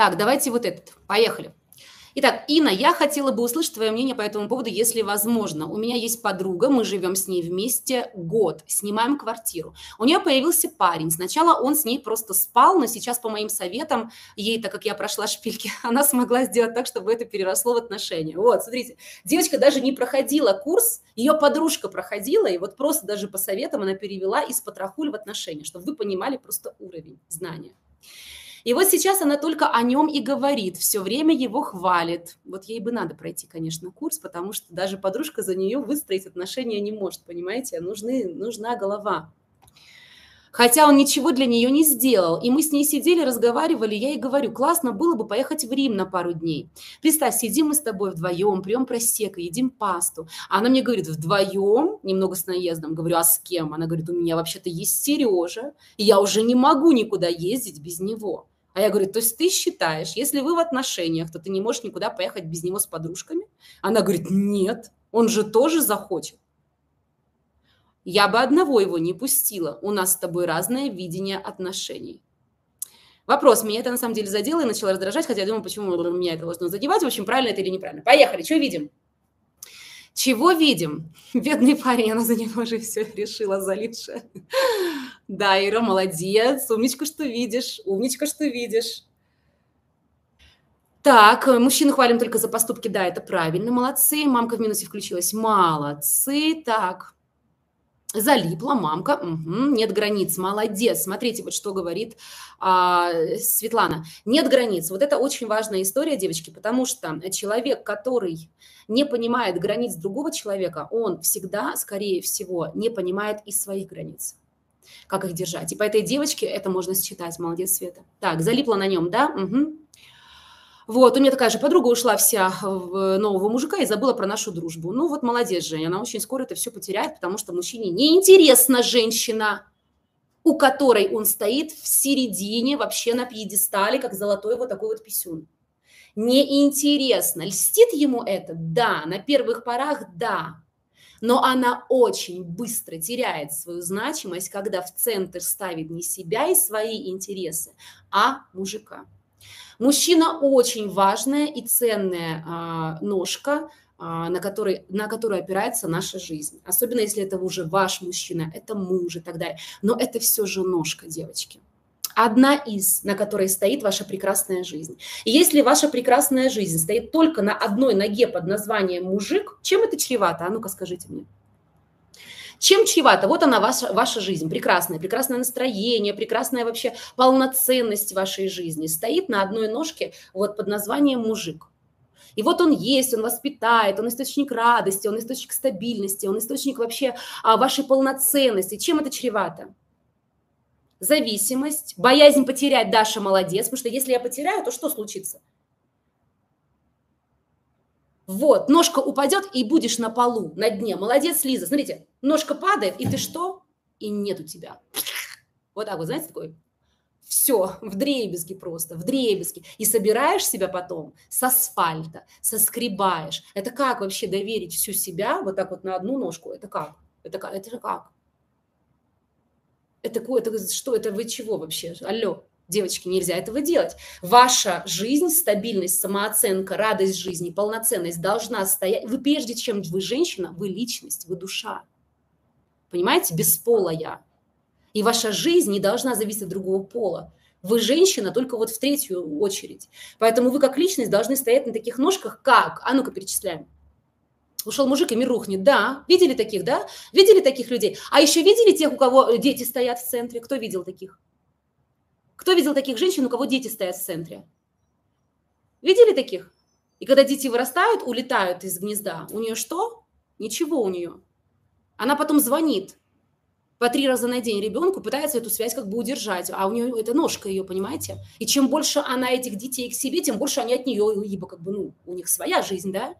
Так, давайте вот этот. Поехали. Итак, Инна, я хотела бы услышать твое мнение по этому поводу, если возможно. У меня есть подруга, мы живем с ней вместе год, снимаем квартиру. У нее появился парень. Сначала он с ней просто спал, но сейчас, по моим советам, ей, так как я прошла шпильки, она смогла сделать так, чтобы это переросло в отношения. Вот, смотрите, девочка даже не проходила курс, ее подружка проходила, и вот просто даже по советам она перевела из потрохуль в отношения, чтобы вы понимали просто уровень знания. И вот сейчас она только о нем и говорит, все время его хвалит. Вот ей бы надо пройти, конечно, курс, потому что даже подружка за нее выстроить отношения не может, понимаете? Нужны, нужна голова. Хотя он ничего для нее не сделал. И мы с ней сидели, разговаривали, я ей говорю, классно было бы поехать в Рим на пару дней. Представь, сидим мы с тобой вдвоем, пьем просека, едим пасту. А она мне говорит, вдвоем, немного с наездом. Говорю, а с кем? Она говорит, у меня вообще-то есть Сережа, и я уже не могу никуда ездить без него. А я говорю, то есть ты считаешь, если вы в отношениях, то ты не можешь никуда поехать без него с подружками? Она говорит, нет, он же тоже захочет. Я бы одного его не пустила. У нас с тобой разное видение отношений. Вопрос, меня это на самом деле задело и начало раздражать, хотя я думаю, почему меня это должно задевать. В общем, правильно это или неправильно. Поехали, что видим? Чего видим? Бедный парень, она за него уже все решила, залипшая. Да, Ира, молодец, умничка, что видишь, умничка, что видишь. Так, мужчину хвалим только за поступки, да, это правильно, молодцы. Мамка в минусе включилась, молодцы. Так, Залипла мамка, угу, нет границ, молодец. Смотрите, вот что говорит а, Светлана. Нет границ. Вот это очень важная история, девочки, потому что человек, который не понимает границ другого человека, он всегда, скорее всего, не понимает и своих границ. Как их держать. И по этой девочке это можно считать. Молодец, Света. Так, залипла на нем, да? Угу. Вот, у меня такая же подруга ушла вся в нового мужика и забыла про нашу дружбу. Ну вот молодец, Женя, она очень скоро это все потеряет, потому что мужчине неинтересна женщина, у которой он стоит в середине, вообще на пьедестале, как золотой вот такой вот писюн. Неинтересно. Льстит ему это? Да. На первых порах? Да. Но она очень быстро теряет свою значимость, когда в центр ставит не себя и свои интересы, а мужика. Мужчина очень важная и ценная а, ножка, а, на, которой, на которую опирается наша жизнь. Особенно если это уже ваш мужчина, это муж и так далее. Но это все же ножка, девочки. Одна из, на которой стоит ваша прекрасная жизнь. И если ваша прекрасная жизнь стоит только на одной ноге под названием мужик, чем это чревато? А ну-ка скажите мне. Чем чревато? Вот она, ваша, ваша жизнь, прекрасная, прекрасное настроение, прекрасная вообще полноценность вашей жизни. Стоит на одной ножке вот под названием мужик. И вот он есть, он воспитает, он источник радости, он источник стабильности, он источник вообще а, вашей полноценности. Чем это чревато? Зависимость, боязнь потерять, Даша молодец, потому что если я потеряю, то что случится? Вот, ножка упадет, и будешь на полу, на дне. Молодец, Лиза. Смотрите, ножка падает, и ты что? И нет у тебя. Вот так вот, знаете, такой все, в дребезги просто, в дребезги. И собираешь себя потом с асфальта, соскребаешь. Это как вообще доверить всю себя вот так вот на одну ножку? Это как? Это как? Это же как? Это, это что? Это вы чего вообще? Алло. Девочки, нельзя этого делать. Ваша жизнь, стабильность, самооценка, радость жизни, полноценность должна стоять. Вы прежде чем вы женщина, вы личность, вы душа. Понимаете? Бесполая. И ваша жизнь не должна зависеть от другого пола. Вы женщина только вот в третью очередь. Поэтому вы как личность должны стоять на таких ножках, как? А ну-ка перечисляем. Ушел мужик, и мир рухнет. Да, видели таких, да? Видели таких людей? А еще видели тех, у кого дети стоят в центре? Кто видел таких? Кто видел таких женщин, у кого дети стоят в центре? Видели таких? И когда дети вырастают, улетают из гнезда, у нее что? Ничего у нее. Она потом звонит по три раза на день ребенку, пытается эту связь как бы удержать, а у нее это ножка ее, понимаете? И чем больше она этих детей к себе, тем больше они от нее, ибо как бы, ну, у них своя жизнь, да?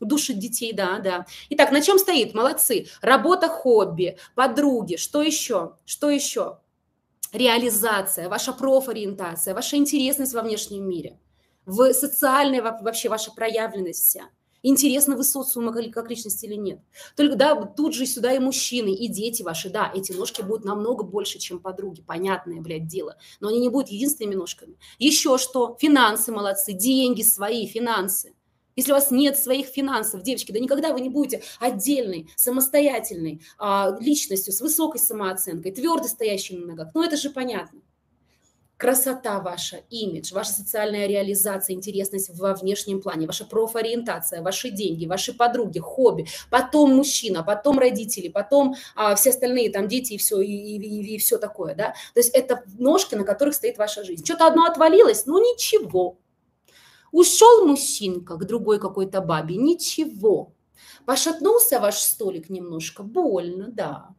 Душит детей, да, да. Итак, на чем стоит? Молодцы. Работа, хобби, подруги. Что еще? Что еще? Реализация, ваша профориентация, ваша интересность во внешнем мире, в социальной вообще ваша проявленность вся. Интересны вы социума как личность или нет. Только, да, тут же сюда и мужчины, и дети ваши, да, эти ножки будут намного больше, чем подруги, понятное, блядь, дело. Но они не будут единственными ножками. Еще что? Финансы молодцы, деньги свои, финансы. Если у вас нет своих финансов, девочки, да никогда вы не будете отдельной, самостоятельной а, личностью с высокой самооценкой, твердо стоящей на ногах. Ну, это же понятно. Красота ваша, имидж, ваша социальная реализация, интересность во внешнем плане, ваша профориентация, ваши деньги, ваши подруги, хобби, потом мужчина, потом родители, потом а, все остальные там дети и все, и, и, и все такое, да. То есть это ножки, на которых стоит ваша жизнь. Что-то одно отвалилось, ну ничего, Ушел мужчинка к другой какой-то бабе, ничего. Пошатнулся ваш столик немножко, больно, да.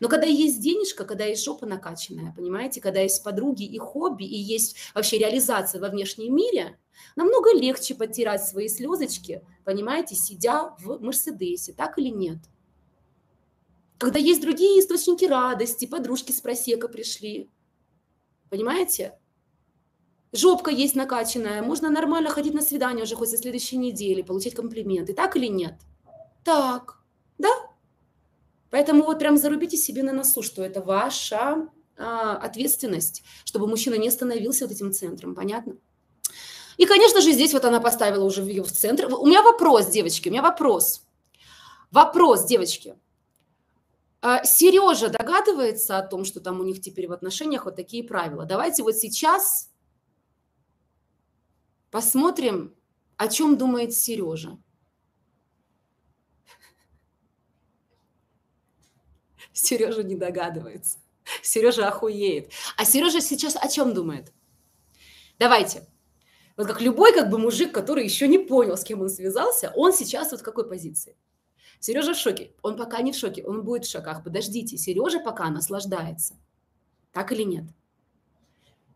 Но когда есть денежка, когда есть жопа накачанная, понимаете, когда есть подруги и хобби, и есть вообще реализация во внешнем мире, намного легче потирать свои слезочки, понимаете, сидя в Мерседесе, так или нет? Когда есть другие источники радости, подружки с просека пришли, понимаете? Жопка есть накачанная, можно нормально ходить на свидание уже хоть со следующей недели, получать комплименты. Так или нет? Так, да? Поэтому вот прям зарубите себе на носу, что это ваша а, ответственность, чтобы мужчина не становился вот этим центром, понятно? И, конечно же, здесь вот она поставила уже ее в центр. У меня вопрос, девочки, у меня вопрос. Вопрос, девочки. А, Сережа догадывается о том, что там у них теперь в отношениях вот такие правила. Давайте вот сейчас Посмотрим, о чем думает Сережа. Сережа не догадывается. Сережа охуеет. А Сережа сейчас о чем думает? Давайте. Вот как любой как бы мужик, который еще не понял, с кем он связался, он сейчас вот в какой позиции? Сережа в шоке. Он пока не в шоке, он будет в шоках. Подождите, Сережа пока наслаждается. Так или нет?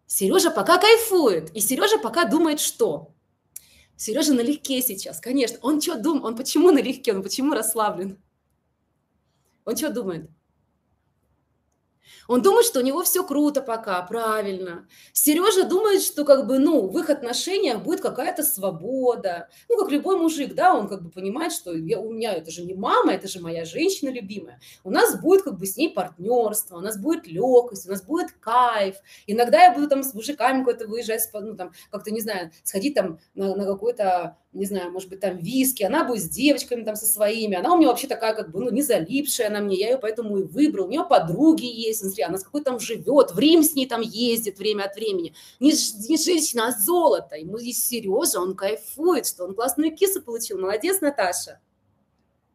Сережа пока кайфует, и Сережа пока думает, что? Сережа налегке сейчас, конечно. Он что думает? Он почему налегке? Он почему расслаблен? Он что думает? Он думает, что у него все круто пока, правильно. Сережа думает, что как бы, ну, в их отношениях будет какая-то свобода. Ну, как любой мужик, да, он как бы понимает, что я, у меня это же не мама, это же моя женщина любимая. У нас будет как бы с ней партнерство, у нас будет легкость, у нас будет кайф. Иногда я буду там с мужиками куда-то выезжать, ну, там, как-то, не знаю, сходить там на, на какой-то не знаю, может быть, там виски, она будет с девочками там со своими, она у меня вообще такая как бы, ну, не залипшая на мне, я ее поэтому и выбрал, у нее подруги есть, смотри, она с какой там живет, в Рим с ней там ездит время от времени, не, не женщина, а золото, ему здесь Сережа, он кайфует, что он классную кису получил, молодец, Наташа.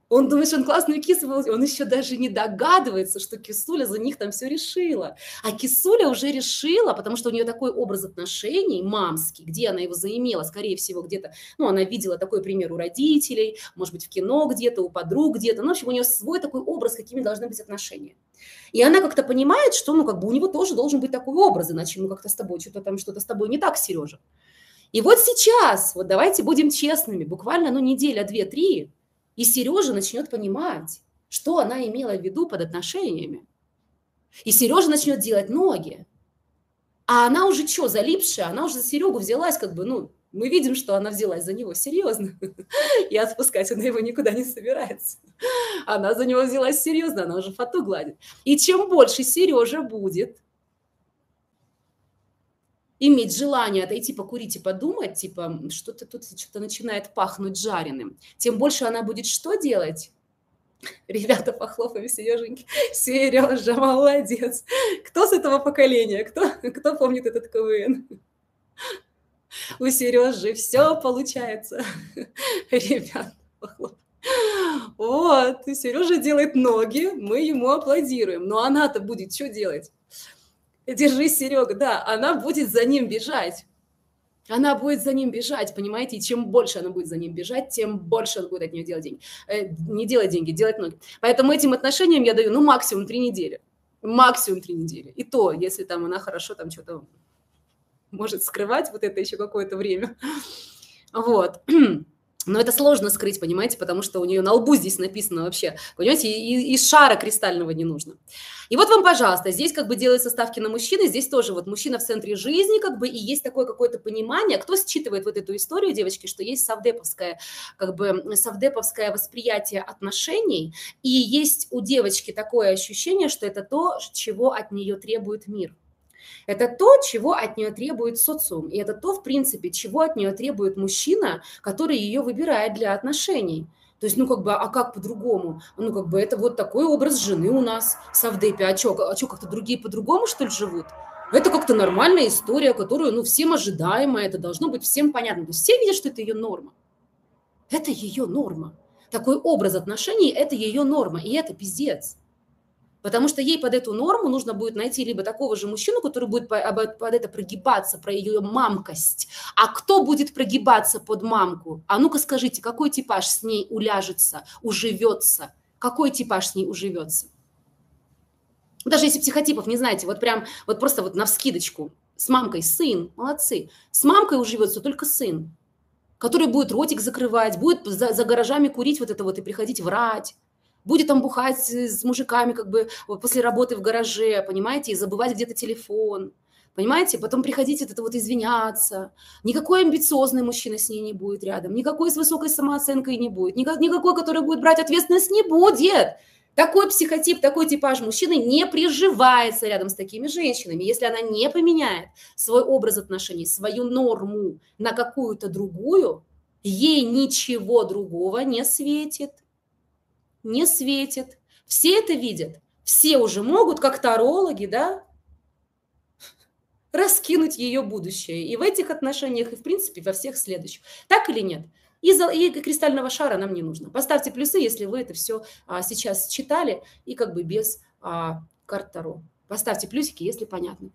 Он думает, что он классную кису. Он еще даже не догадывается, что Кисуля за них там все решила. А Кисуля уже решила, потому что у нее такой образ отношений мамский, где она его заимела, скорее всего, где-то, ну, она видела такой пример у родителей, может быть, в кино где-то, у подруг где-то. Ну, в общем, у нее свой такой образ, какими должны быть отношения. И она как-то понимает, что, ну, как бы у него тоже должен быть такой образ, иначе, ну, как-то с тобой, что-то там, что-то с тобой не так, Сережа. И вот сейчас, вот давайте будем честными, буквально, ну, неделя, две, три, и Сережа начнет понимать, что она имела в виду под отношениями. И Сережа начнет делать ноги. А она уже что, залипшая, она уже за Серегу взялась, как бы, ну, мы видим, что она взялась за него серьезно, и отпускать она его никуда не собирается. Она за него взялась серьезно, она уже фату гладит. И чем больше Сережа будет иметь желание отойти покурить и подумать, типа, что-то тут что-то начинает пахнуть жареным, тем больше она будет что делать? Ребята, похлопаем Сереженьки. Сережа, молодец. Кто с этого поколения? Кто, кто помнит этот КВН? У Сережи все получается. Ребят, похлопаем. Вот, Сережа делает ноги, мы ему аплодируем. Но она-то будет что делать? Держись, Серега, да, она будет за ним бежать. Она будет за ним бежать, понимаете? И чем больше она будет за ним бежать, тем больше он будет от нее делать деньги. Э, не делать деньги, делать ноги. Поэтому этим отношениям я даю, ну, максимум три недели. Максимум три недели. И то, если там она хорошо там что-то может скрывать вот это еще какое-то время. Вот. но это сложно скрыть, понимаете, потому что у нее на лбу здесь написано вообще, понимаете, и, и шара кристального не нужно. И вот вам, пожалуйста, здесь как бы делаются ставки на мужчины, здесь тоже вот мужчина в центре жизни, как бы, и есть такое какое-то понимание, кто считывает вот эту историю, девочки, что есть савдеповское, как бы, савдеповское восприятие отношений, и есть у девочки такое ощущение, что это то, чего от нее требует мир. Это то, чего от нее требует социум. И это то, в принципе, чего от нее требует мужчина, который ее выбирает для отношений. То есть, ну, как бы, а как по-другому? Ну, как бы, это вот такой образ жены у нас в Савдепе. А что, а что как-то другие по-другому, что ли, живут? Это как-то нормальная история, которую, ну, всем ожидаемая, это должно быть всем понятно. То есть все видят, что это ее норма. Это ее норма. Такой образ отношений – это ее норма, и это пиздец. Потому что ей под эту норму нужно будет найти либо такого же мужчину, который будет под это прогибаться, про ее мамкость. А кто будет прогибаться под мамку? А ну-ка скажите, какой типаж с ней уляжется, уживется? Какой типаж с ней уживется? Даже если психотипов не знаете, вот прям, вот просто вот на вскидочку. С мамкой сын, молодцы. С мамкой уживется только сын, который будет ротик закрывать, будет за, за гаражами курить вот это вот и приходить врать будет там бухать с мужиками как бы после работы в гараже, понимаете, и забывать где-то телефон, понимаете, потом приходить это вот извиняться. Никакой амбициозный мужчина с ней не будет рядом, никакой с высокой самооценкой не будет, никакой, который будет брать ответственность, не будет. Такой психотип, такой типаж мужчины не приживается рядом с такими женщинами. Если она не поменяет свой образ отношений, свою норму на какую-то другую, ей ничего другого не светит не светит. Все это видят. Все уже могут, как тарологи, да, раскинуть ее будущее. И в этих отношениях, и в принципе во всех следующих. Так или нет? И, за, и кристального шара нам не нужно. Поставьте плюсы, если вы это все а, сейчас читали и как бы без а, карт Таро. Поставьте плюсики, если понятно.